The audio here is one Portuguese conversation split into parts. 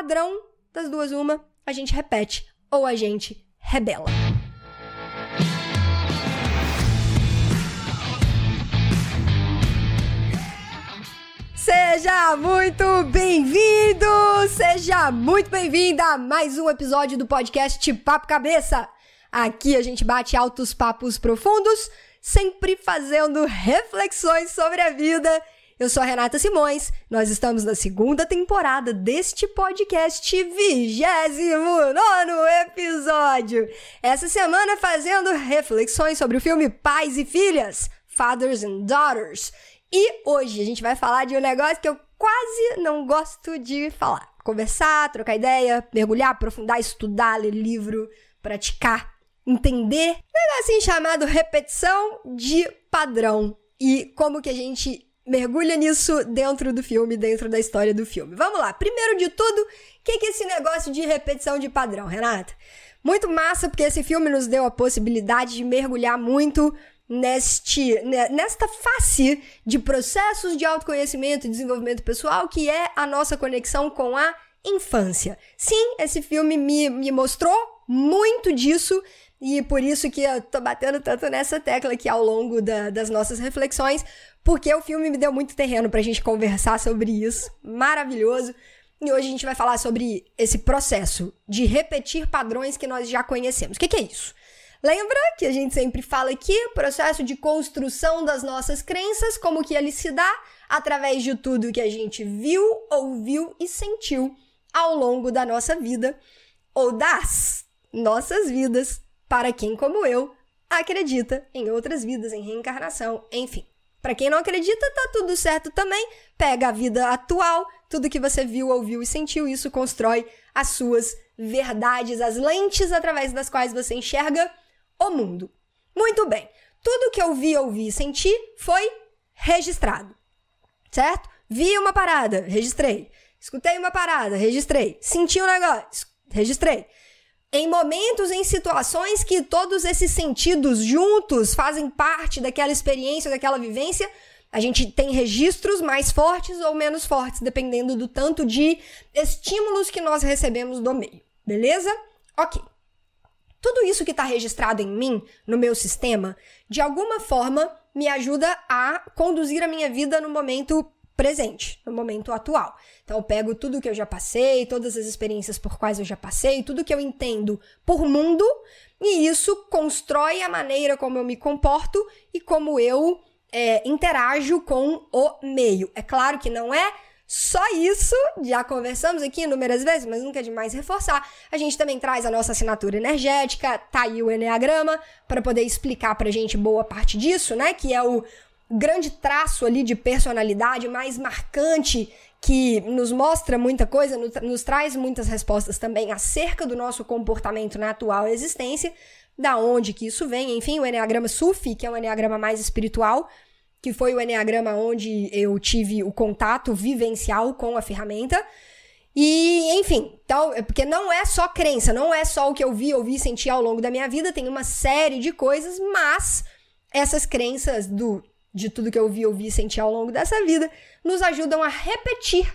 padrão das duas uma, a gente repete ou a gente rebela. Seja muito bem-vindo! Seja muito bem-vinda a mais um episódio do podcast Papo Cabeça. Aqui a gente bate altos papos profundos, sempre fazendo reflexões sobre a vida. Eu sou a Renata Simões, nós estamos na segunda temporada deste podcast, 29 episódio. Essa semana fazendo reflexões sobre o filme Pais e Filhas, Fathers and Daughters. E hoje a gente vai falar de um negócio que eu quase não gosto de falar. Conversar, trocar ideia, mergulhar, aprofundar, estudar, ler livro, praticar, entender. Um negocinho chamado repetição de padrão. E como que a gente mergulha nisso dentro do filme, dentro da história do filme. Vamos lá. Primeiro de tudo, o que, que é esse negócio de repetição de padrão, Renata? Muito massa, porque esse filme nos deu a possibilidade de mergulhar muito neste, nesta face de processos de autoconhecimento e desenvolvimento pessoal, que é a nossa conexão com a infância. Sim, esse filme me, me mostrou muito disso, e por isso que eu tô batendo tanto nessa tecla aqui ao longo da, das nossas reflexões, porque o filme me deu muito terreno pra gente conversar sobre isso. Maravilhoso. E hoje a gente vai falar sobre esse processo de repetir padrões que nós já conhecemos. O que, que é isso? Lembra que a gente sempre fala aqui, processo de construção das nossas crenças, como que ele se dá através de tudo que a gente viu, ouviu e sentiu ao longo da nossa vida ou das nossas vidas, para quem como eu acredita em outras vidas, em reencarnação, enfim. Para quem não acredita, tá tudo certo também. Pega a vida atual, tudo que você viu, ouviu e sentiu, isso constrói as suas verdades, as lentes através das quais você enxerga o mundo. Muito bem. Tudo que eu vi, ouvi e senti foi registrado. Certo? Vi uma parada, registrei. Escutei uma parada, registrei. Senti um negócio, registrei. Em momentos, em situações que todos esses sentidos juntos fazem parte daquela experiência, daquela vivência, a gente tem registros mais fortes ou menos fortes, dependendo do tanto de estímulos que nós recebemos do meio. Beleza? Ok. Tudo isso que está registrado em mim, no meu sistema, de alguma forma me ajuda a conduzir a minha vida no momento presente, no momento atual. Então eu pego tudo que eu já passei, todas as experiências por quais eu já passei, tudo que eu entendo por mundo, e isso constrói a maneira como eu me comporto e como eu é, interajo com o meio. É claro que não é só isso, já conversamos aqui inúmeras vezes, mas nunca é demais reforçar. A gente também traz a nossa assinatura energética, tá aí o Enneagrama, para poder explicar pra gente boa parte disso, né? Que é o grande traço ali de personalidade mais marcante que nos mostra muita coisa, nos traz muitas respostas também acerca do nosso comportamento na atual existência, da onde que isso vem, enfim, o Enneagrama Sufi, que é um Enneagrama mais espiritual, que foi o Enneagrama onde eu tive o contato vivencial com a ferramenta. E, enfim, então, é porque não é só crença, não é só o que eu vi, ouvi, senti ao longo da minha vida, tem uma série de coisas, mas essas crenças do de tudo que eu vi, ouvi e senti ao longo dessa vida nos ajudam a repetir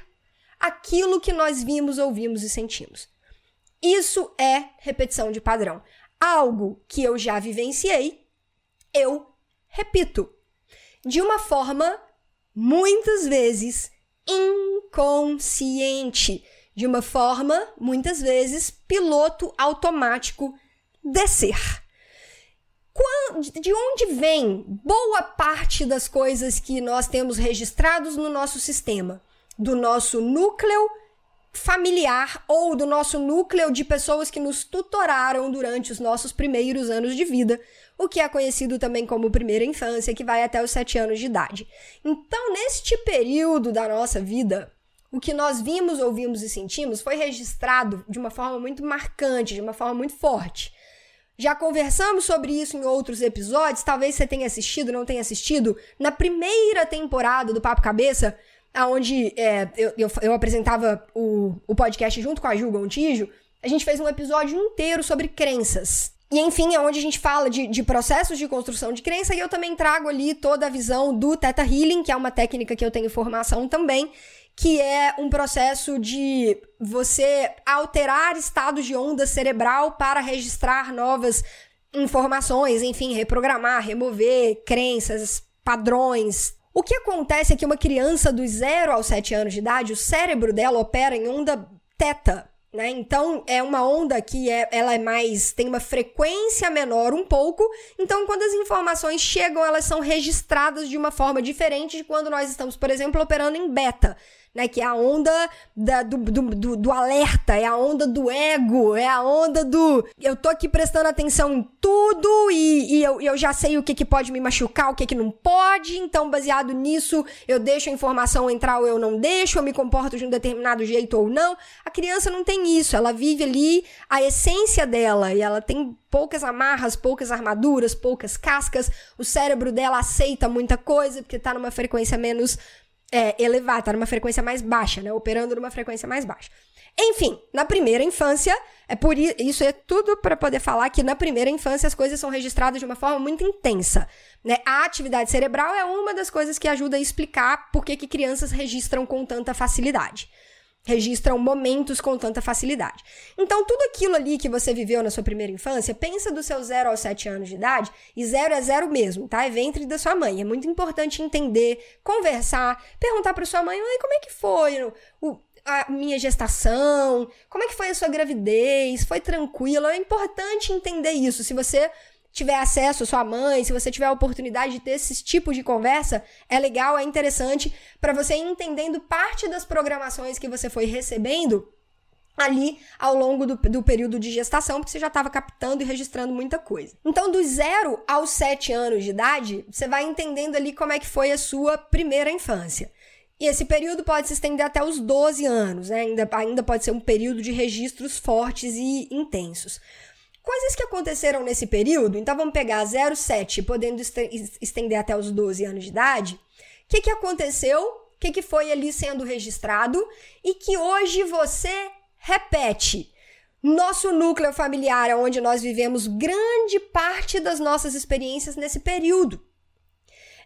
aquilo que nós vimos, ouvimos e sentimos. Isso é repetição de padrão. Algo que eu já vivenciei, eu repito de uma forma muitas vezes inconsciente, de uma forma muitas vezes piloto automático descer. De onde vem boa parte das coisas que nós temos registrados no nosso sistema? Do nosso núcleo familiar ou do nosso núcleo de pessoas que nos tutoraram durante os nossos primeiros anos de vida, o que é conhecido também como primeira infância, que vai até os sete anos de idade. Então, neste período da nossa vida, o que nós vimos, ouvimos e sentimos foi registrado de uma forma muito marcante, de uma forma muito forte. Já conversamos sobre isso em outros episódios, talvez você tenha assistido, não tenha assistido, na primeira temporada do Papo Cabeça, onde é, eu, eu, eu, apresentava o, o podcast junto com a Ju Gontijo, a gente fez um episódio inteiro sobre crenças. E enfim, é onde a gente fala de, de, processos de construção de crença e eu também trago ali toda a visão do Theta Healing, que é uma técnica que eu tenho formação também, que é um processo de você alterar estados de onda cerebral para registrar novas informações, enfim, reprogramar, remover crenças, padrões. O que acontece é que uma criança dos 0 aos 7 anos de idade, o cérebro dela opera em onda teta, né? Então é uma onda que é, ela é mais tem uma frequência menor um pouco. Então quando as informações chegam, elas são registradas de uma forma diferente de quando nós estamos, por exemplo, operando em beta né? Que é a onda da, do, do, do, do, alerta, é a onda do ego, é a onda do eu tô aqui prestando atenção em tudo e, e eu, eu já sei o que, que pode me machucar, o que, que não pode, então baseado nisso eu deixo a informação entrar ou eu não deixo, eu me comporto de um determinado jeito ou não. A criança não tem isso, ela vive ali a essência dela e ela tem poucas amarras, poucas armaduras, poucas cascas. O cérebro dela aceita muita coisa porque tá numa frequência menos é, elevar, tá numa frequência mais baixa, né? Operando numa frequência mais baixa. Enfim, na primeira infância, é por isso é tudo para poder falar que na primeira infância as coisas são registradas de uma forma muito intensa, né? A atividade cerebral é uma das coisas que ajuda a explicar por que, que crianças registram com tanta facilidade registram momentos com tanta facilidade. Então, tudo aquilo ali que você viveu na sua primeira infância, pensa do seu 0 aos 7 anos de idade, e zero é zero mesmo, tá? É ventre da sua mãe. É muito importante entender, conversar, perguntar para sua mãe, mãe, como é que foi o, a minha gestação? Como é que foi a sua gravidez? Foi tranquilo? É importante entender isso. Se você tiver acesso à sua mãe, se você tiver a oportunidade de ter esses tipos de conversa, é legal, é interessante para você ir entendendo parte das programações que você foi recebendo ali ao longo do, do período de gestação, porque você já estava captando e registrando muita coisa. Então, do zero aos sete anos de idade, você vai entendendo ali como é que foi a sua primeira infância. E esse período pode se estender até os 12 anos, né? ainda, ainda pode ser um período de registros fortes e intensos. Coisas que aconteceram nesse período, então vamos pegar 07, podendo estender até os 12 anos de idade. O que, que aconteceu? O que, que foi ali sendo registrado? E que hoje você repete. Nosso núcleo familiar é onde nós vivemos grande parte das nossas experiências nesse período.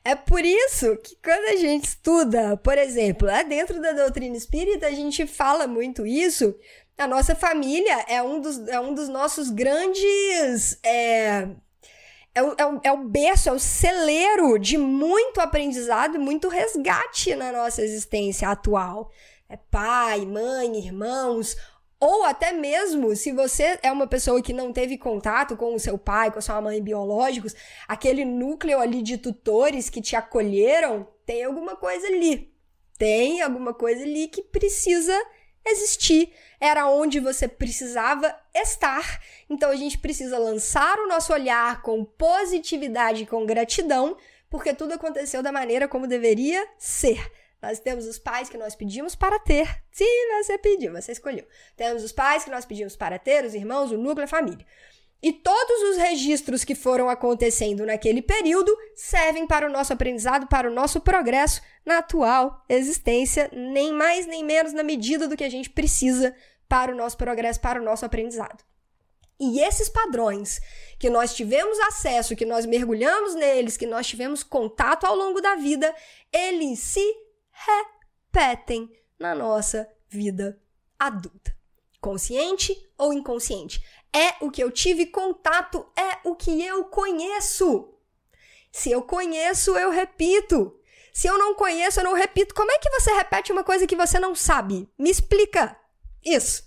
É por isso que quando a gente estuda, por exemplo, lá dentro da doutrina espírita, a gente fala muito isso, a nossa família é um dos, é um dos nossos grandes. É, é, é, o, é o berço, é o celeiro de muito aprendizado e muito resgate na nossa existência atual. É pai, mãe, irmãos, ou até mesmo se você é uma pessoa que não teve contato com o seu pai, com a sua mãe biológicos, aquele núcleo ali de tutores que te acolheram, tem alguma coisa ali. Tem alguma coisa ali que precisa existir, era onde você precisava estar. Então a gente precisa lançar o nosso olhar com positividade e com gratidão, porque tudo aconteceu da maneira como deveria ser. Nós temos os pais que nós pedimos para ter. Se você pediu, você escolheu. Temos os pais que nós pedimos para ter, os irmãos, o núcleo, a família. E todos os registros que foram acontecendo naquele período servem para o nosso aprendizado, para o nosso progresso na atual existência, nem mais nem menos na medida do que a gente precisa para o nosso progresso, para o nosso aprendizado. E esses padrões que nós tivemos acesso, que nós mergulhamos neles, que nós tivemos contato ao longo da vida, eles se repetem na nossa vida adulta. Consciente ou inconsciente? é o que eu tive contato, é o que eu conheço. Se eu conheço, eu repito. Se eu não conheço, eu não repito. Como é que você repete uma coisa que você não sabe? Me explica isso.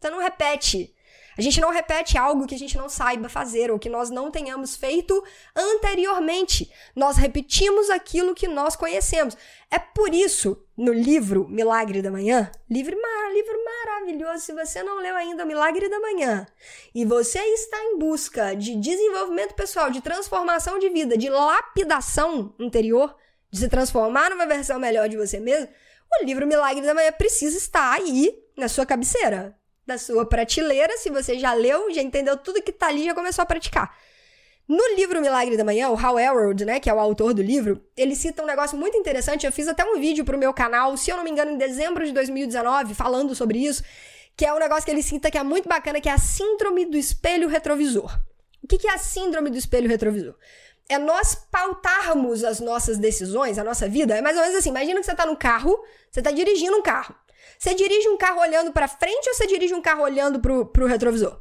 Você não repete. A gente não repete algo que a gente não saiba fazer ou que nós não tenhamos feito anteriormente. Nós repetimos aquilo que nós conhecemos. É por isso, no livro Milagre da Manhã, livro, mar, livro maravilhoso, se você não leu ainda o Milagre da Manhã, e você está em busca de desenvolvimento pessoal, de transformação de vida, de lapidação interior, de se transformar numa versão melhor de você mesmo, o livro Milagre da Manhã precisa estar aí na sua cabeceira da sua prateleira. Se você já leu, já entendeu tudo que tá ali, já começou a praticar. No livro Milagre da Manhã, o Hal Elrod, né, que é o autor do livro, ele cita um negócio muito interessante. Eu fiz até um vídeo pro meu canal, se eu não me engano, em dezembro de 2019, falando sobre isso, que é um negócio que ele cita que é muito bacana, que é a síndrome do espelho retrovisor. O que é a síndrome do espelho retrovisor? É nós pautarmos as nossas decisões, a nossa vida. É mais ou menos assim: imagina que você está no carro, você está dirigindo um carro. Você dirige um carro olhando para frente ou você dirige um carro olhando pro, pro retrovisor?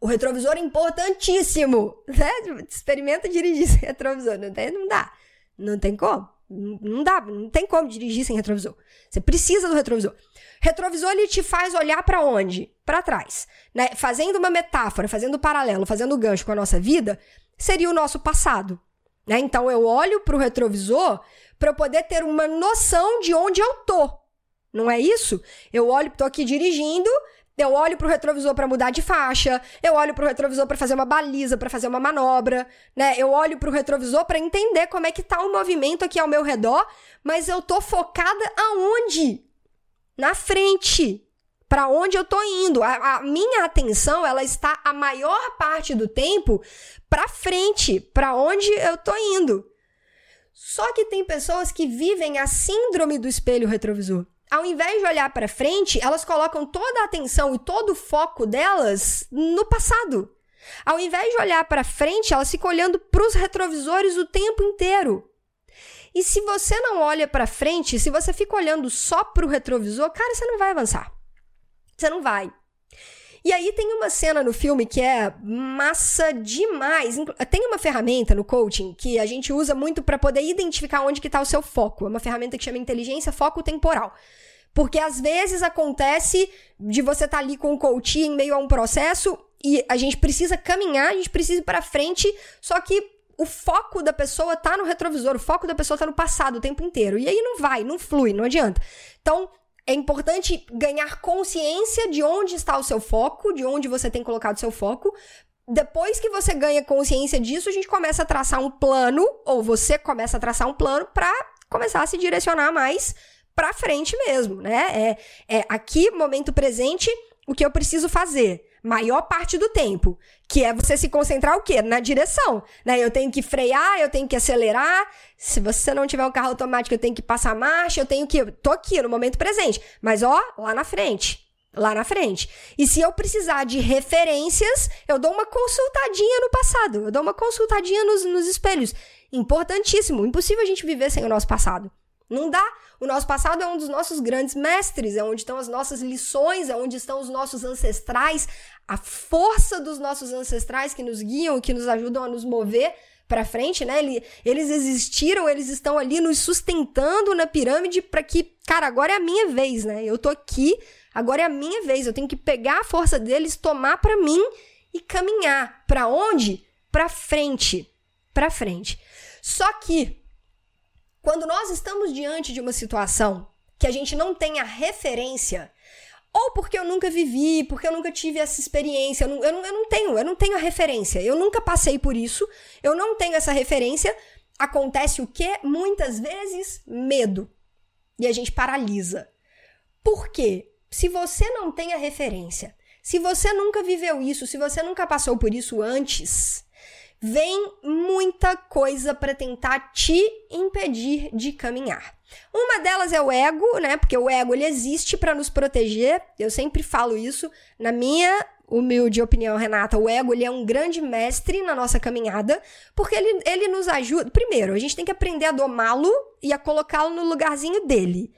O retrovisor é importantíssimo, né? Experimenta dirigir sem retrovisor, não, tem, não dá. Não tem como. Não dá, não tem como dirigir sem retrovisor. Você precisa do retrovisor. Retrovisor ele te faz olhar para onde? Para trás, né? Fazendo uma metáfora, fazendo um paralelo, fazendo um gancho com a nossa vida, seria o nosso passado, né? Então eu olho para o retrovisor para poder ter uma noção de onde eu tô. Não é isso? Eu olho, tô aqui dirigindo, eu olho pro retrovisor para mudar de faixa, eu olho pro retrovisor para fazer uma baliza, para fazer uma manobra, né? Eu olho pro retrovisor para entender como é que tá o movimento aqui ao meu redor, mas eu tô focada aonde? Na frente. Para onde eu tô indo? A, a, minha atenção, ela está a maior parte do tempo para frente, para onde eu tô indo. Só que tem pessoas que vivem a síndrome do espelho retrovisor ao invés de olhar para frente, elas colocam toda a atenção e todo o foco delas no passado. Ao invés de olhar para frente, elas ficam olhando para os retrovisores o tempo inteiro. E se você não olha para frente, se você fica olhando só para o retrovisor, cara, você não vai avançar. Você não vai. E aí tem uma cena no filme que é massa demais. Tem uma ferramenta no coaching que a gente usa muito para poder identificar onde que tá o seu foco. É uma ferramenta que chama inteligência foco temporal. Porque às vezes acontece de você estar tá ali com o coach em meio a um processo e a gente precisa caminhar, a gente precisa ir para frente, só que o foco da pessoa tá no retrovisor, o foco da pessoa tá no passado o tempo inteiro. E aí não vai, não flui, não adianta. Então, é importante ganhar consciência de onde está o seu foco, de onde você tem colocado seu foco. Depois que você ganha consciência disso, a gente começa a traçar um plano, ou você começa a traçar um plano para começar a se direcionar mais para frente mesmo, né? É, é aqui, momento presente, o que eu preciso fazer maior parte do tempo, que é você se concentrar o quê? Na direção, né? Eu tenho que frear, eu tenho que acelerar. Se você não tiver um carro automático, eu tenho que passar marcha, eu tenho que tô aqui no momento presente, mas ó, lá na frente. Lá na frente. E se eu precisar de referências, eu dou uma consultadinha no passado. Eu dou uma consultadinha nos, nos espelhos. Importantíssimo. Impossível a gente viver sem o nosso passado. Não dá. O nosso passado é um dos nossos grandes mestres, é onde estão as nossas lições, é onde estão os nossos ancestrais, a força dos nossos ancestrais que nos guiam, que nos ajudam a nos mover para frente, né? Eles existiram, eles estão ali nos sustentando na pirâmide para que, cara, agora é a minha vez, né? Eu tô aqui, agora é a minha vez. Eu tenho que pegar a força deles, tomar para mim e caminhar para onde? Para frente, para frente. Só que quando nós estamos diante de uma situação que a gente não tem a referência, ou porque eu nunca vivi, porque eu nunca tive essa experiência, eu não, eu não, eu não tenho, eu não tenho a referência, eu nunca passei por isso, eu não tenho essa referência, acontece o que? Muitas vezes, medo. E a gente paralisa. Por quê? Se você não tem a referência, se você nunca viveu isso, se você nunca passou por isso antes, vem muita coisa para tentar te impedir de caminhar. Uma delas é o ego, né? Porque o ego ele existe para nos proteger. Eu sempre falo isso na minha humilde opinião, Renata, o ego ele é um grande mestre na nossa caminhada, porque ele, ele nos ajuda. Primeiro, a gente tem que aprender a domá-lo e a colocá-lo no lugarzinho dele.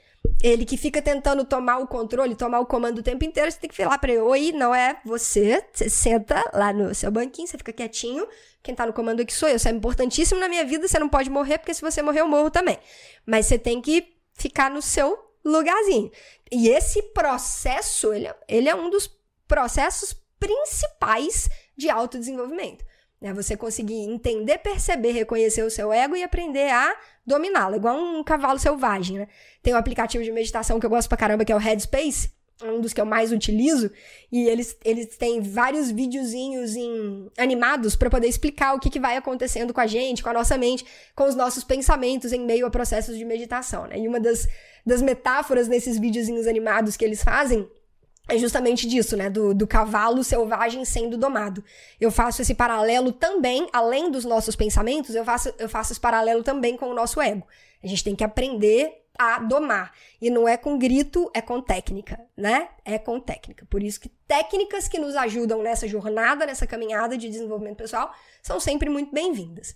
Ele que fica tentando tomar o controle, tomar o comando o tempo inteiro, você tem que falar para ele: Oi, não é você. Você senta lá no seu banquinho, você fica quietinho. Quem tá no comando aqui sou eu. Você é importantíssimo na minha vida, você não pode morrer, porque se você morrer, eu morro também. Mas você tem que ficar no seu lugarzinho. E esse processo, ele, é, ele é um dos processos principais de autodesenvolvimento. É você conseguir entender, perceber, reconhecer o seu ego e aprender a dominá-lo, igual um cavalo selvagem, né? Tem um aplicativo de meditação que eu gosto pra caramba, que é o Headspace, é um dos que eu mais utilizo, e eles, eles têm vários videozinhos em, animados para poder explicar o que, que vai acontecendo com a gente, com a nossa mente, com os nossos pensamentos em meio a processos de meditação, né? E uma das, das metáforas nesses videozinhos animados que eles fazem é justamente disso, né? Do, do cavalo selvagem sendo domado. Eu faço esse paralelo também, além dos nossos pensamentos, eu faço, eu faço esse paralelo também com o nosso ego. A gente tem que aprender a domar. E não é com grito, é com técnica, né? É com técnica. Por isso que técnicas que nos ajudam nessa jornada, nessa caminhada de desenvolvimento pessoal, são sempre muito bem-vindas.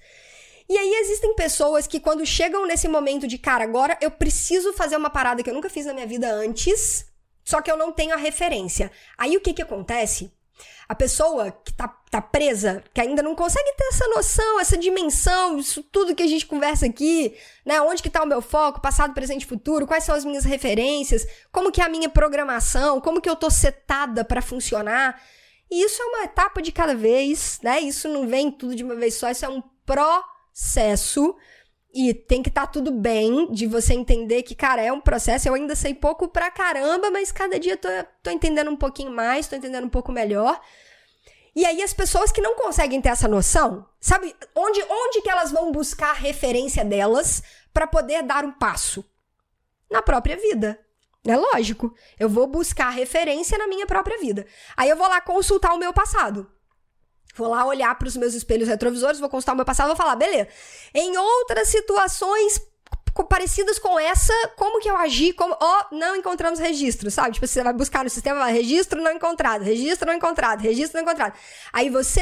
E aí existem pessoas que quando chegam nesse momento de, cara, agora eu preciso fazer uma parada que eu nunca fiz na minha vida antes, só que eu não tenho a referência. Aí o que que acontece? A pessoa que tá, tá presa, que ainda não consegue ter essa noção, essa dimensão, isso tudo que a gente conversa aqui, né? Onde que tá o meu foco, passado, presente futuro, quais são as minhas referências, como que é a minha programação, como que eu tô setada para funcionar. E isso é uma etapa de cada vez, né? Isso não vem tudo de uma vez só, isso é um processo e tem que estar tá tudo bem de você entender que, cara, é um processo. Eu ainda sei pouco pra caramba, mas cada dia tô, tô entendendo um pouquinho mais, tô entendendo um pouco melhor. E aí as pessoas que não conseguem ter essa noção, sabe, onde, onde que elas vão buscar a referência delas para poder dar um passo? Na própria vida. É lógico. Eu vou buscar referência na minha própria vida. Aí eu vou lá consultar o meu passado. Vou lá olhar para os meus espelhos retrovisores, vou constar o meu passado, vou falar, beleza. Em outras situações parecidas com essa, como que eu agi, como, ó, oh, não encontramos registro, sabe? Tipo, você vai buscar no sistema, vai, registro não encontrado, registro não encontrado, registro não encontrado. Aí você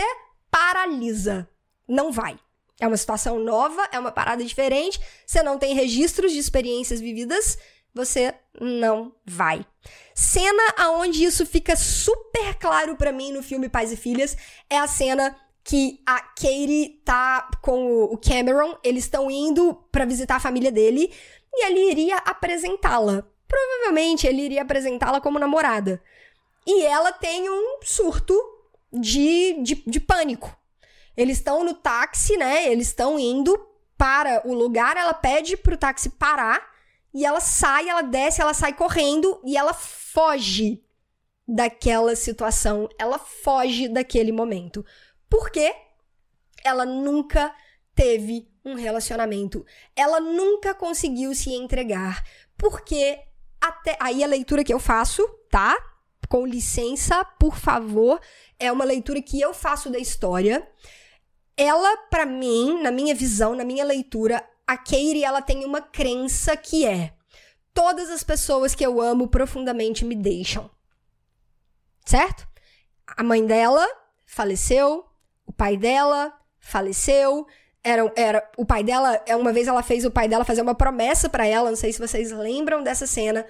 paralisa, não vai. É uma situação nova, é uma parada diferente, você não tem registros de experiências vividas, você não vai. Cena aonde isso fica super claro para mim no filme Pais e Filhas é a cena que a Katie tá com o Cameron, eles estão indo para visitar a família dele e ele iria apresentá-la. Provavelmente ele iria apresentá-la como namorada. E ela tem um surto de, de, de pânico. Eles estão no táxi, né? Eles estão indo para o lugar, ela pede pro táxi parar e ela sai, ela desce, ela sai correndo e ela foge daquela situação, ela foge daquele momento. Por quê? Ela nunca teve um relacionamento. Ela nunca conseguiu se entregar. Porque até aí a leitura que eu faço, tá? Com licença, por favor, é uma leitura que eu faço da história. Ela, para mim, na minha visão, na minha leitura, a Katie, ela tem uma crença que é: todas as pessoas que eu amo profundamente me deixam. Certo? A mãe dela faleceu, o pai dela faleceu, era, era o pai dela, é, uma vez ela fez o pai dela fazer uma promessa para ela, não sei se vocês lembram dessa cena.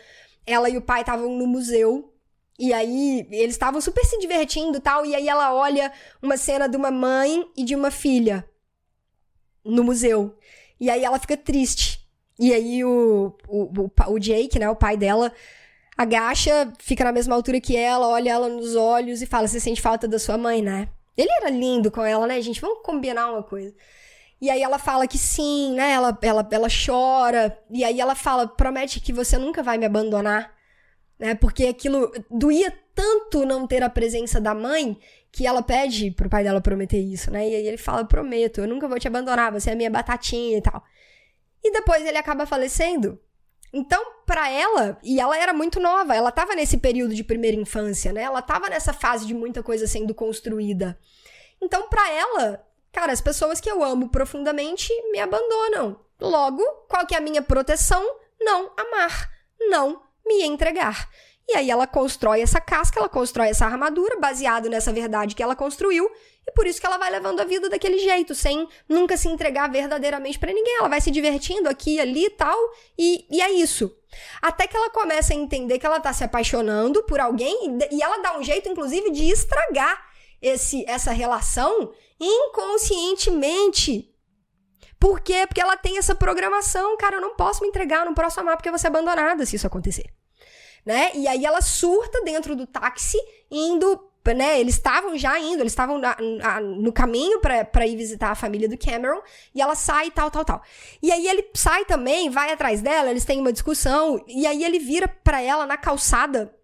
Ela e o pai estavam no museu e aí eles estavam super se divertindo, tal, e aí ela olha uma cena de uma mãe e de uma filha no museu. E aí ela fica triste. E aí o, o, o, o Jake, né, o pai dela, agacha, fica na mesma altura que ela, olha ela nos olhos e fala: Você sente falta da sua mãe, né? Ele era lindo com ela, né, gente? Vamos combinar uma coisa. E aí ela fala que sim, né? Ela, ela, ela chora. E aí ela fala: Promete que você nunca vai me abandonar. Né? Porque aquilo doía tanto não ter a presença da mãe que ela pede pro pai dela prometer isso, né? E aí ele fala: Prometo, eu nunca vou te abandonar, você é minha batatinha e tal. E depois ele acaba falecendo. Então, para ela, e ela era muito nova, ela tava nesse período de primeira infância, né? Ela tava nessa fase de muita coisa sendo construída. Então, para ela, cara, as pessoas que eu amo profundamente me abandonam. Logo, qual que é a minha proteção? Não amar, não me entregar. E aí ela constrói essa casca, ela constrói essa armadura baseado nessa verdade que ela construiu, e por isso que ela vai levando a vida daquele jeito, sem nunca se entregar verdadeiramente para ninguém. Ela vai se divertindo aqui, ali tal, e, e é isso. Até que ela começa a entender que ela tá se apaixonando por alguém, e, e ela dá um jeito, inclusive, de estragar esse, essa relação inconscientemente. Por quê? Porque ela tem essa programação, cara, eu não posso me entregar, não posso amar porque eu vou ser abandonada se isso acontecer né? E aí ela surta dentro do táxi, indo né, eles estavam já indo, eles estavam no caminho para ir visitar a família do Cameron, e ela sai tal, tal, tal. E aí ele sai também, vai atrás dela, eles têm uma discussão, e aí ele vira para ela na calçada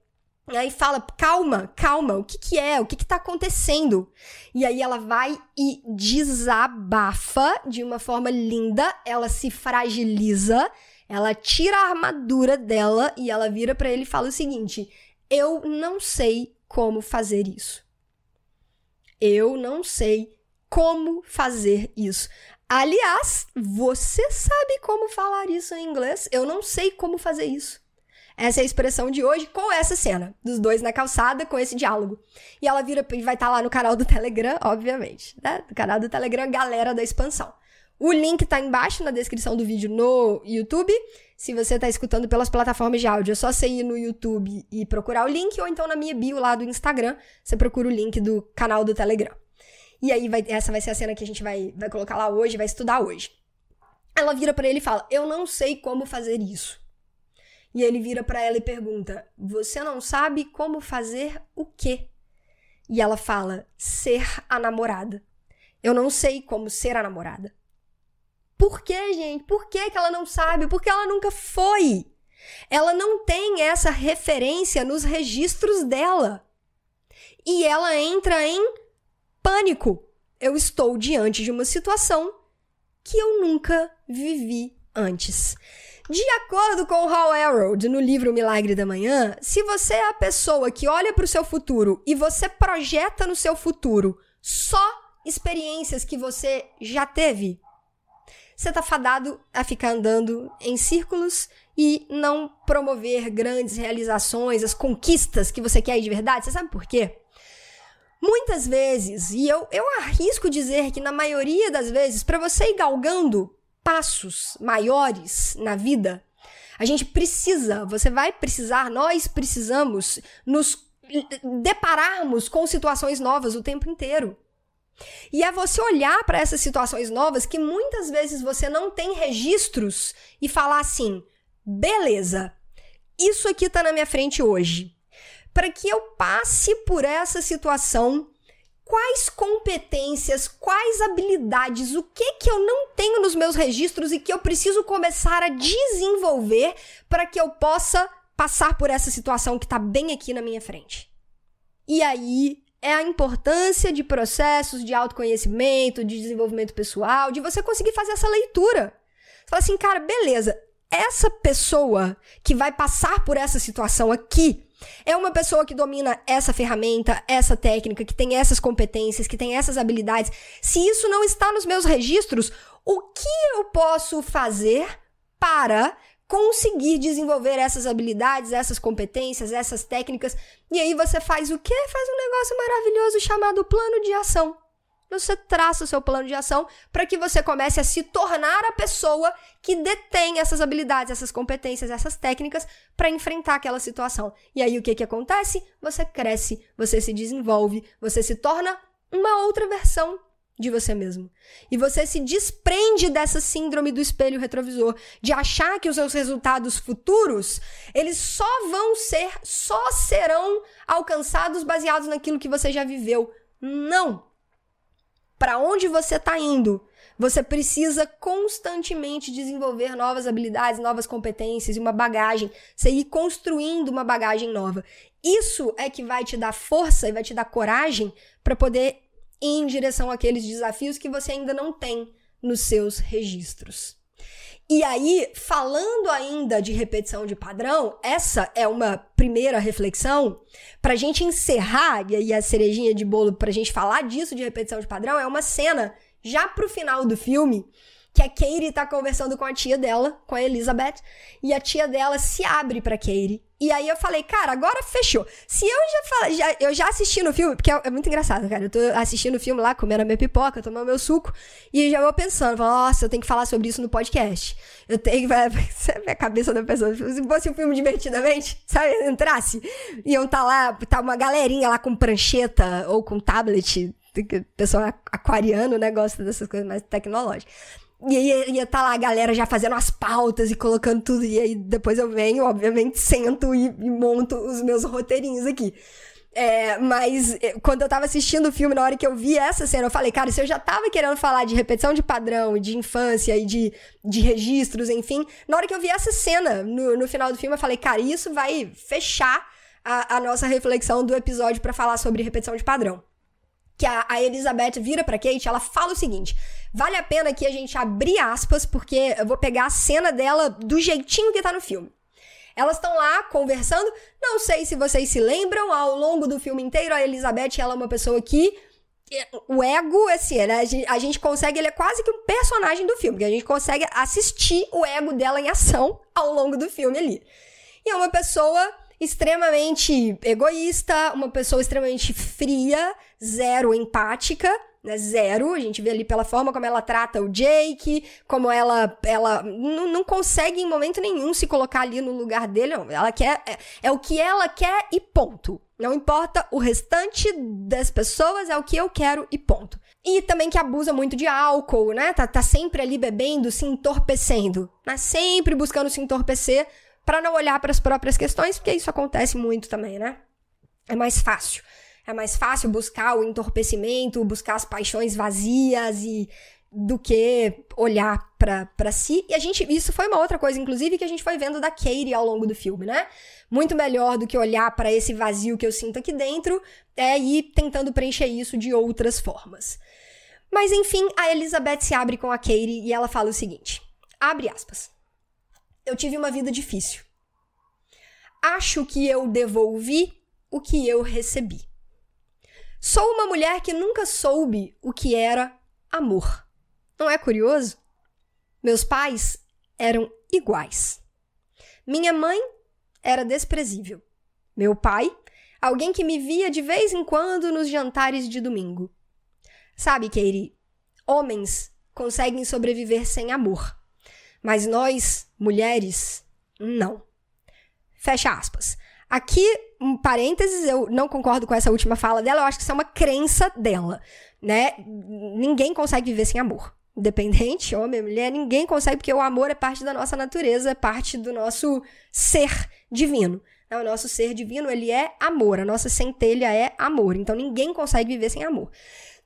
e aí fala, calma, calma, o que que é? O que que tá acontecendo? E aí ela vai e desabafa de uma forma linda, ela se fragiliza, ela tira a armadura dela e ela vira para ele e fala o seguinte: Eu não sei como fazer isso. Eu não sei como fazer isso. Aliás, você sabe como falar isso em inglês? Eu não sei como fazer isso. Essa é a expressão de hoje com essa cena, dos dois na calçada com esse diálogo. E ela vira e vai estar tá lá no canal do Telegram, obviamente, né? No canal do Telegram, galera da expansão. O link tá embaixo na descrição do vídeo no YouTube. Se você tá escutando pelas plataformas de áudio, é só você ir no YouTube e procurar o link, ou então na minha bio lá do Instagram, você procura o link do canal do Telegram. E aí, vai, essa vai ser a cena que a gente vai, vai colocar lá hoje, vai estudar hoje. Ela vira para ele e fala: Eu não sei como fazer isso. E ele vira para ela e pergunta: Você não sabe como fazer o quê? E ela fala: Ser a namorada. Eu não sei como ser a namorada. Por que, gente? Por que, que ela não sabe? Porque ela nunca foi. Ela não tem essa referência nos registros dela. E ela entra em pânico. Eu estou diante de uma situação que eu nunca vivi antes. De acordo com Hal Harold no livro Milagre da Manhã, se você é a pessoa que olha para o seu futuro e você projeta no seu futuro só experiências que você já teve, você tá fadado a ficar andando em círculos e não promover grandes realizações, as conquistas que você quer de verdade. Você sabe por quê? Muitas vezes, e eu, eu arrisco dizer que na maioria das vezes, para você ir galgando passos maiores na vida, a gente precisa, você vai precisar, nós precisamos nos depararmos com situações novas o tempo inteiro. E é você olhar para essas situações novas que muitas vezes você não tem registros e falar assim: beleza, isso aqui tá na minha frente hoje. Para que eu passe por essa situação quais competências, quais habilidades, o que que eu não tenho nos meus registros e que eu preciso começar a desenvolver para que eu possa passar por essa situação que está bem aqui na minha frente. E aí é a importância de processos de autoconhecimento, de desenvolvimento pessoal, de você conseguir fazer essa leitura. Você fala assim, cara, beleza, essa pessoa que vai passar por essa situação aqui é uma pessoa que domina essa ferramenta, essa técnica, que tem essas competências, que tem essas habilidades. Se isso não está nos meus registros, o que eu posso fazer para conseguir desenvolver essas habilidades, essas competências, essas técnicas? E aí você faz o quê? Faz um negócio maravilhoso chamado plano de ação você traça o seu plano de ação para que você comece a se tornar a pessoa que detém essas habilidades, essas competências, essas técnicas para enfrentar aquela situação. E aí o que que acontece? Você cresce, você se desenvolve, você se torna uma outra versão de você mesmo. E você se desprende dessa síndrome do espelho retrovisor, de achar que os seus resultados futuros, eles só vão ser, só serão alcançados baseados naquilo que você já viveu. Não! Para onde você está indo. Você precisa constantemente desenvolver novas habilidades, novas competências e uma bagagem. Você ir construindo uma bagagem nova. Isso é que vai te dar força e vai te dar coragem para poder ir em direção àqueles desafios que você ainda não tem nos seus registros. E aí, falando ainda de repetição de padrão, essa é uma primeira reflexão. Pra gente encerrar, e aí a cerejinha de bolo pra gente falar disso de repetição de padrão, é uma cena já pro final do filme que a Katie tá conversando com a tia dela, com a Elizabeth, e a tia dela se abre pra Katie. E aí eu falei, cara, agora fechou. Se eu já falei, já, eu já assisti no filme, porque é, é, muito engraçado, cara. Eu tô assistindo o filme lá, comendo a minha pipoca, tomando meu suco, e já vou pensando, nossa, eu tenho que falar sobre isso no podcast. Eu tenho que. a cabeça da pessoa. Se fosse um filme divertidamente, sabe, entrasse, iam tá lá, tá uma galerinha lá com prancheta ou com tablet, pessoa aquariano, né? Gosta dessas coisas mais tecnológicas. E aí ia estar tá lá a galera já fazendo as pautas e colocando tudo. E aí depois eu venho, obviamente, sento e, e monto os meus roteirinhos aqui. É, mas é, quando eu tava assistindo o filme, na hora que eu vi essa cena, eu falei, cara, se eu já tava querendo falar de repetição de padrão, de infância e de, de registros, enfim, na hora que eu vi essa cena no, no final do filme, eu falei, cara, isso vai fechar a, a nossa reflexão do episódio para falar sobre repetição de padrão que a, a Elizabeth vira para Kate, ela fala o seguinte: vale a pena aqui a gente abrir aspas, porque eu vou pegar a cena dela do jeitinho que tá no filme. Elas estão lá conversando. Não sei se vocês se lembram, ao longo do filme inteiro, a Elizabeth ela é uma pessoa que o ego, assim, né? A gente, consegue, ele é quase que um personagem do filme, que a gente consegue assistir o ego dela em ação ao longo do filme ali. E é uma pessoa extremamente egoísta, uma pessoa extremamente fria, zero empática, né? Zero. A gente vê ali pela forma como ela trata o Jake, como ela, ela não, consegue em momento nenhum se colocar ali no lugar dele. Não. Ela quer, é, é o que ela quer e ponto. Não importa o restante das pessoas, é o que eu quero e ponto. E também que abusa muito de álcool, né? Tá, tá sempre ali bebendo, se entorpecendo. Né? Sempre buscando se entorpecer para não olhar para as próprias questões, porque isso acontece muito também, né? É mais fácil. É mais fácil buscar o entorpecimento, buscar as paixões vazias e do que olhar para si. E a gente, isso foi uma outra coisa, inclusive, que a gente foi vendo da Katie ao longo do filme, né? Muito melhor do que olhar para esse vazio que eu sinto aqui dentro, é ir tentando preencher isso de outras formas. Mas enfim, a Elizabeth se abre com a Katie e ela fala o seguinte: abre aspas. Eu tive uma vida difícil. Acho que eu devolvi o que eu recebi. Sou uma mulher que nunca soube o que era amor. Não é curioso? Meus pais eram iguais. Minha mãe era desprezível. Meu pai, alguém que me via de vez em quando nos jantares de domingo. Sabe, Katie, homens conseguem sobreviver sem amor. Mas nós, mulheres, não. Fecha aspas. Aqui, um parênteses, eu não concordo com essa última fala dela, eu acho que isso é uma crença dela, né? Ninguém consegue viver sem amor independente, homem, mulher, ninguém consegue, porque o amor é parte da nossa natureza, é parte do nosso ser divino. O nosso ser divino, ele é amor, a nossa centelha é amor, então ninguém consegue viver sem amor.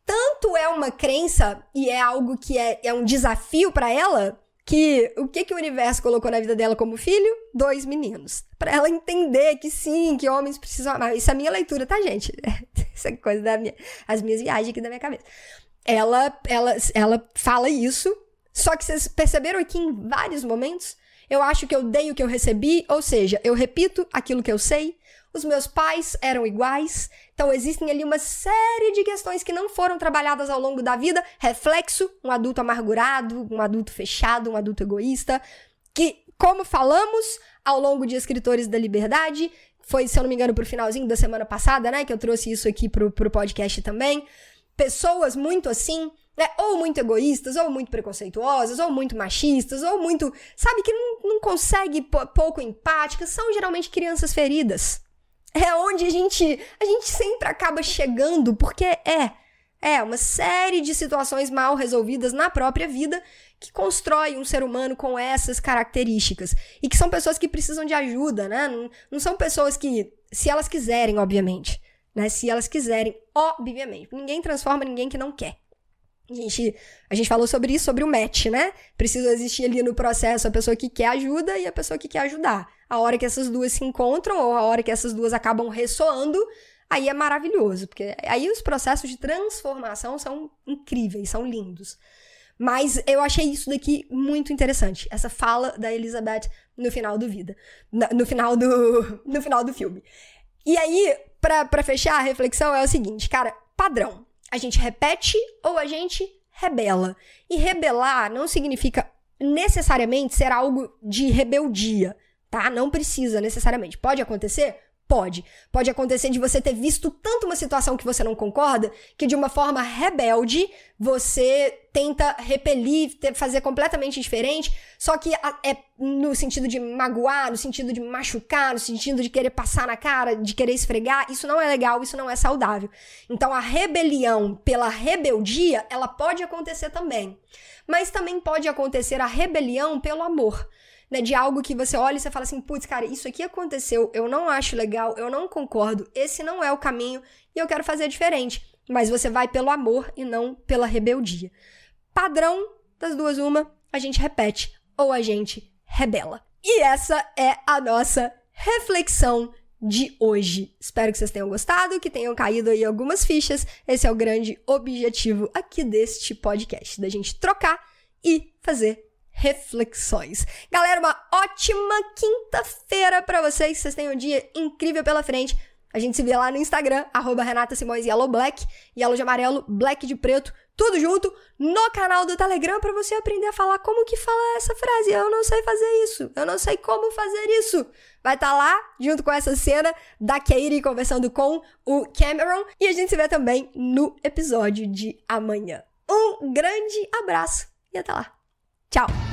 Tanto é uma crença e é algo que é, é um desafio para ela, que o que, que o universo colocou na vida dela como filho? Dois meninos. Para ela entender que sim, que homens precisam amar. Isso é a minha leitura, tá, gente? Isso é coisa da minha, as minhas viagens aqui da minha cabeça ela, ela, ela fala isso, só que vocês perceberam aqui em vários momentos? Eu acho que eu dei o que eu recebi, ou seja, eu repito aquilo que eu sei, os meus pais eram iguais, então existem ali uma série de questões que não foram trabalhadas ao longo da vida, reflexo, um adulto amargurado, um adulto fechado, um adulto egoísta, que, como falamos ao longo de Escritores da Liberdade, foi, se eu não me engano, pro finalzinho da semana passada, né, que eu trouxe isso aqui pro, pro podcast também, pessoas muito assim, né? Ou muito egoístas, ou muito preconceituosas, ou muito machistas, ou muito. Sabe, que não, não consegue pouco empáticas, são geralmente crianças feridas. É onde a gente, a gente sempre acaba chegando, porque é. É uma série de situações mal resolvidas na própria vida que constrói um ser humano com essas características. E que são pessoas que precisam de ajuda, né? Não, não são pessoas que, se elas quiserem, obviamente, né? Se elas quiserem, obviamente. Ninguém transforma ninguém que não quer. A gente, a gente falou sobre isso, sobre o match, né? Precisa existir ali no processo a pessoa que quer ajuda e a pessoa que quer ajudar. A hora que essas duas se encontram, ou a hora que essas duas acabam ressoando, aí é maravilhoso, porque aí os processos de transformação são incríveis, são lindos. Mas eu achei isso daqui muito interessante, essa fala da Elizabeth no final do vida, no final do, no final do filme. E aí, para fechar a reflexão, é o seguinte, cara, padrão. A gente repete ou a gente rebela. E rebelar não significa necessariamente ser algo de rebeldia, tá? Não precisa necessariamente. Pode acontecer? Pode. Pode acontecer de você ter visto tanto uma situação que você não concorda, que de uma forma rebelde você tenta repelir, fazer completamente diferente, só que é no sentido de magoar, no sentido de machucar, no sentido de querer passar na cara, de querer esfregar. Isso não é legal, isso não é saudável. Então a rebelião pela rebeldia, ela pode acontecer também. Mas também pode acontecer a rebelião pelo amor né, de algo que você olha e você fala assim, putz, cara, isso aqui aconteceu, eu não acho legal, eu não concordo, esse não é o caminho e eu quero fazer diferente. Mas você vai pelo amor e não pela rebeldia. Padrão das duas, uma, a gente repete ou a gente rebela. E essa é a nossa reflexão de hoje. Espero que vocês tenham gostado, que tenham caído aí algumas fichas. Esse é o grande objetivo aqui deste podcast, da gente trocar e fazer reflexões. Galera, uma ótima quinta-feira para vocês. Vocês têm um dia incrível pela frente. A gente se vê lá no Instagram, arroba Renata Simões Yellow Black, Yellow de amarelo, Black de preto, tudo junto, no canal do Telegram para você aprender a falar como que fala essa frase. Eu não sei fazer isso, eu não sei como fazer isso. Vai estar tá lá, junto com essa cena da Katie conversando com o Cameron, e a gente se vê também no episódio de amanhã. Um grande abraço e até lá. Tchau!